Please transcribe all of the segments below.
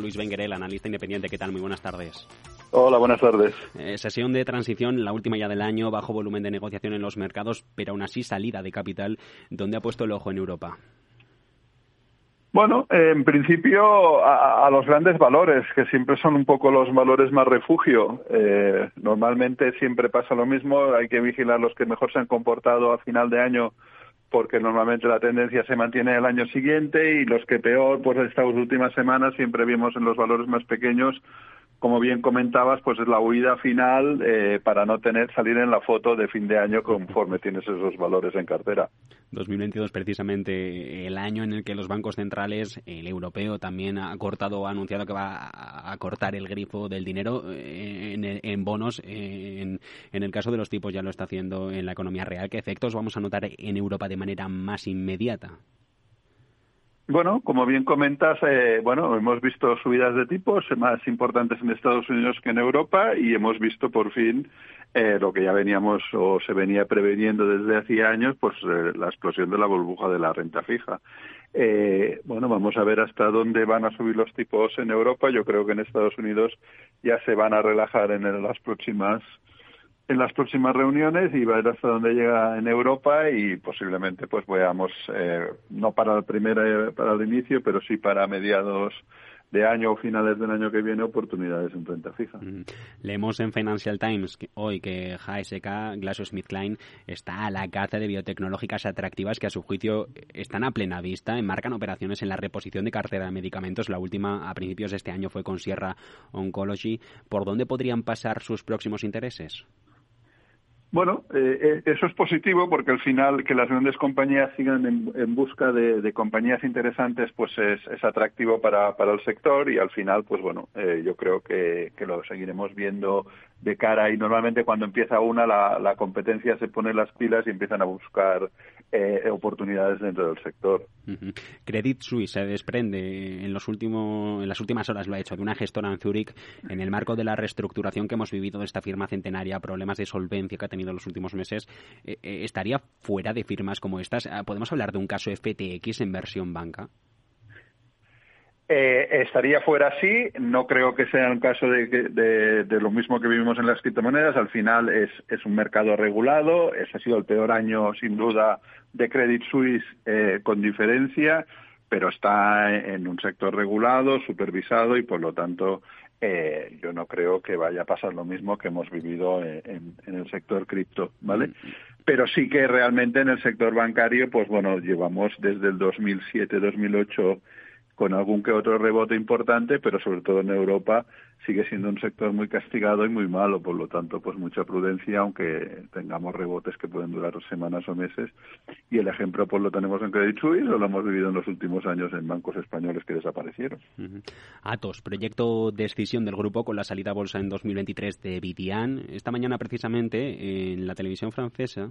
Luis Benguerel, analista independiente. ¿Qué tal? Muy buenas tardes. Hola, buenas tardes. Eh, sesión de transición, la última ya del año, bajo volumen de negociación en los mercados, pero aún así salida de capital. ¿Dónde ha puesto el ojo en Europa? Bueno, en principio a, los grandes valores, que siempre son un poco los valores más refugio. Eh, normalmente siempre pasa lo mismo, hay que vigilar los que mejor se han comportado a final de año porque normalmente la tendencia se mantiene el año siguiente y los que peor, pues estas últimas semanas siempre vimos en los valores más pequeños como bien comentabas, pues es la huida final eh, para no tener salir en la foto de fin de año conforme tienes esos valores en cartera. 2022 precisamente el año en el que los bancos centrales, el europeo también ha cortado, ha anunciado que va a cortar el grifo del dinero eh, en, bonos. En, en, el caso de los tipos ya lo está haciendo en la economía real. ¿Qué efectos vamos a notar en Europa de manera más inmediata? Bueno, como bien comentas, eh, bueno, hemos visto subidas de tipos más importantes en Estados Unidos que en Europa y hemos visto por fin eh, lo que ya veníamos o se venía preveniendo desde hacía años, pues eh, la explosión de la burbuja de la renta fija. bueno, vamos a ver hasta dónde van a subir los tipos en Europa. Yo creo que en Estados Unidos ya se van a relajar en las próximas en las próximas reuniones y ver hasta dónde llega en Europa y posiblemente pues veamos eh, no para el primer eh, para el inicio pero sí para mediados de año o finales del año que viene oportunidades en renta fija. Leemos en Financial Times hoy que GSK, GlaxoSmithKline, está a la caza de biotecnológicas atractivas que a su juicio están a plena vista, enmarcan operaciones en la reposición de cartera de medicamentos. La última a principios de este año fue con Sierra Oncology. ¿Por dónde podrían pasar sus próximos intereses? Bueno, eh, eh, eso es positivo porque al final que las grandes compañías sigan en, busca de, compañías interesantes pues es, atractivo para, el sector y al final pues bueno, eh, yo creo que, que, lo seguiremos viendo de cara y normalmente cuando empieza una la, la competencia se pone las pilas y empiezan a buscar eh, oportunidades dentro del sector. Credit Suisse se desprende en los últimos en las últimas horas lo ha hecho de una gestora en Zurich en el marco de la reestructuración que hemos vivido de esta firma centenaria, problemas de solvencia que ha tenido en los últimos meses, eh, eh, estaría fuera de firmas como estas. Ah, ¿Podemos hablar de un caso FTX en versión banca? Eh, estaría fuera así, no creo que sea un caso de, de, lo mismo que vivimos en las criptomonedas, al final es, es un mercado regulado, ese ha sido el peor año sin duda de Credit Suisse eh, con diferencia, pero está en un sector regulado, supervisado y por lo tanto eh, yo no creo que vaya a pasar lo mismo que hemos vivido en, en el sector cripto, ¿vale? Mm. Pero sí que realmente en el sector bancario, pues bueno, llevamos desde el 2007-2008 con algún que otro rebote importante, pero sobre todo en Europa sigue siendo un sector muy castigado y muy malo, por lo tanto, pues mucha prudencia, aunque tengamos rebotes que pueden durar semanas o meses. Y el ejemplo, pues lo tenemos en Credit Suisse o lo hemos vivido en los últimos años en bancos españoles que desaparecieron. Atos, proyecto de decisión del grupo con la salida bolsa en 2023 de Vivian. Esta mañana, precisamente, en la televisión francesa,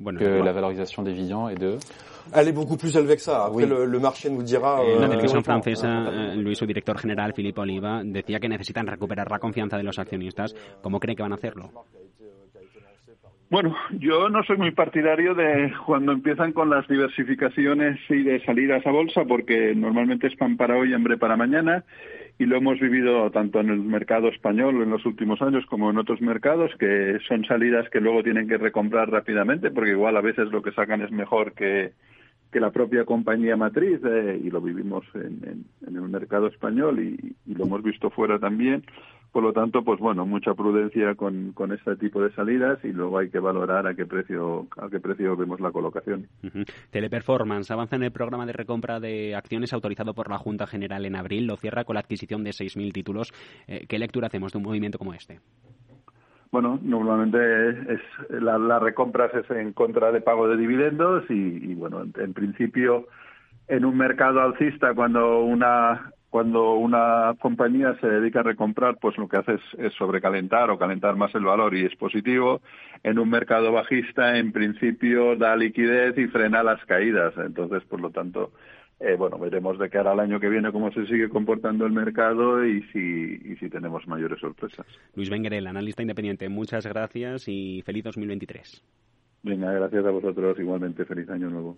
bueno, que la valorisation d'Evian est de Elle est beaucoup plus élevée que ça. Après, oui. le, le, marché nous dira. En la televisión francesa, eh, Luis, su director general, Philippe Oliva, decía que necesitan recuperar la confianza de los accionistas. ¿Cómo cree que van a hacerlo? Bueno, yo no soy muy partidario de cuando empiezan con las diversificaciones y de salidas a bolsa, porque normalmente es pan para hoy, hambre para mañana y lo hemos vivido tanto en el mercado español en los últimos años como en otros mercados, que son salidas que luego tienen que recomprar rápidamente, porque igual a veces lo que sacan es mejor que, que la propia compañía matriz, eh, y lo vivimos en, el mercado español y, lo hemos visto fuera también. Por lo tanto, pues bueno, mucha prudencia con, con este tipo de salidas y luego hay que valorar a qué precio a qué precio vemos la colocación. Teleperformance avanza en el programa de recompra de acciones autorizado por la Junta General en abril. Lo cierra con la adquisición de 6.000 títulos. Eh, ¿Qué lectura hacemos de un movimiento como este? Bueno, normalmente es, la, la recompra es en contra de pago de dividendos y, y bueno, en, en principio en un mercado alcista cuando una cuando una compañía se dedica a recomprar, pues lo que hace es, sobrecalentar o calentar más el valor y es positivo. En un mercado bajista, en principio, da liquidez y frena las caídas. Entonces, por lo tanto, eh, bueno, veremos de cara al año que viene cómo se sigue comportando el mercado y si, y si tenemos mayores sorpresas. Luis Benguerel, analista independiente, muchas gracias y feliz 2023. Venga, gracias a vosotros. Igualmente, feliz año nuevo.